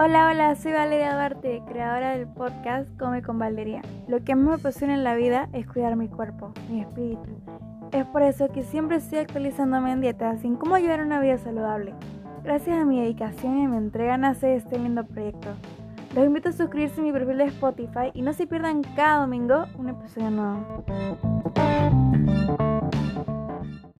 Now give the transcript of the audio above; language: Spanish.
Hola, hola, soy Valeria Duarte, creadora del podcast Come con Valeria. Lo que más me apasiona en la vida es cuidar mi cuerpo, mi espíritu. Es por eso que siempre estoy actualizándome en dietas sin cómo llevar una vida saludable. Gracias a mi dedicación y mi entrega nace este lindo proyecto. Los invito a suscribirse a mi perfil de Spotify y no se pierdan cada domingo un episodio nuevo.